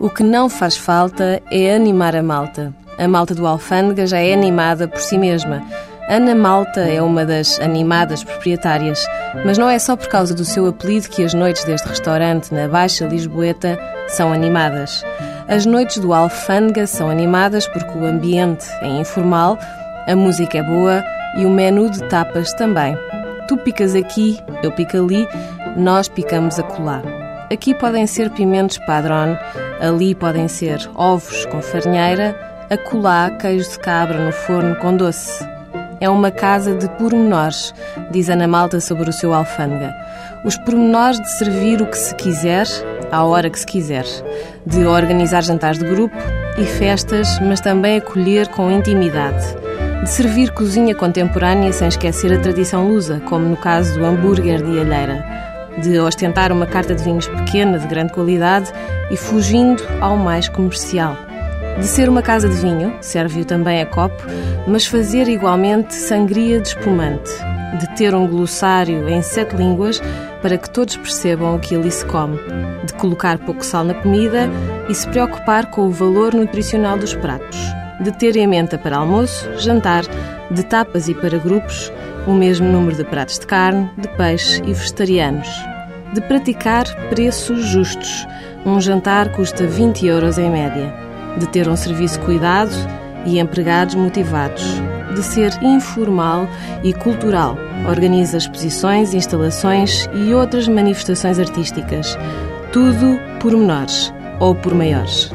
O que não faz falta é animar a malta. A malta do Alfândega já é animada por si mesma. Ana Malta é uma das animadas proprietárias, mas não é só por causa do seu apelido que as noites deste restaurante na Baixa Lisboeta são animadas. As noites do Alfândega são animadas porque o ambiente é informal, a música é boa e o menu de tapas também. Tu picas aqui, eu pico ali, nós picamos a colar. Aqui podem ser pimentos padrão, ali podem ser ovos com farinheira, acolá queijo de cabra no forno com doce. É uma casa de pormenores, diz Ana Malta sobre o seu alfândega. Os pormenores de servir o que se quiser, à hora que se quiser, de organizar jantares de grupo e festas, mas também acolher com intimidade, de servir cozinha contemporânea sem esquecer a tradição lusa, como no caso do hambúrguer de alheira de ostentar uma carta de vinhos pequena, de grande qualidade e fugindo ao mais comercial. De ser uma casa de vinho, serve-o também a copo, mas fazer igualmente sangria de espumante. De ter um glossário em sete línguas para que todos percebam o que ali se come. De colocar pouco sal na comida e se preocupar com o valor nutricional dos pratos. De ter em mente para almoço, jantar, de tapas e para grupos, o mesmo número de pratos de carne, de peixe e vegetarianos. De praticar preços justos. Um jantar custa 20 euros em média. De ter um serviço cuidado e empregados motivados. De ser informal e cultural. Organiza exposições, instalações e outras manifestações artísticas. Tudo por menores ou por maiores.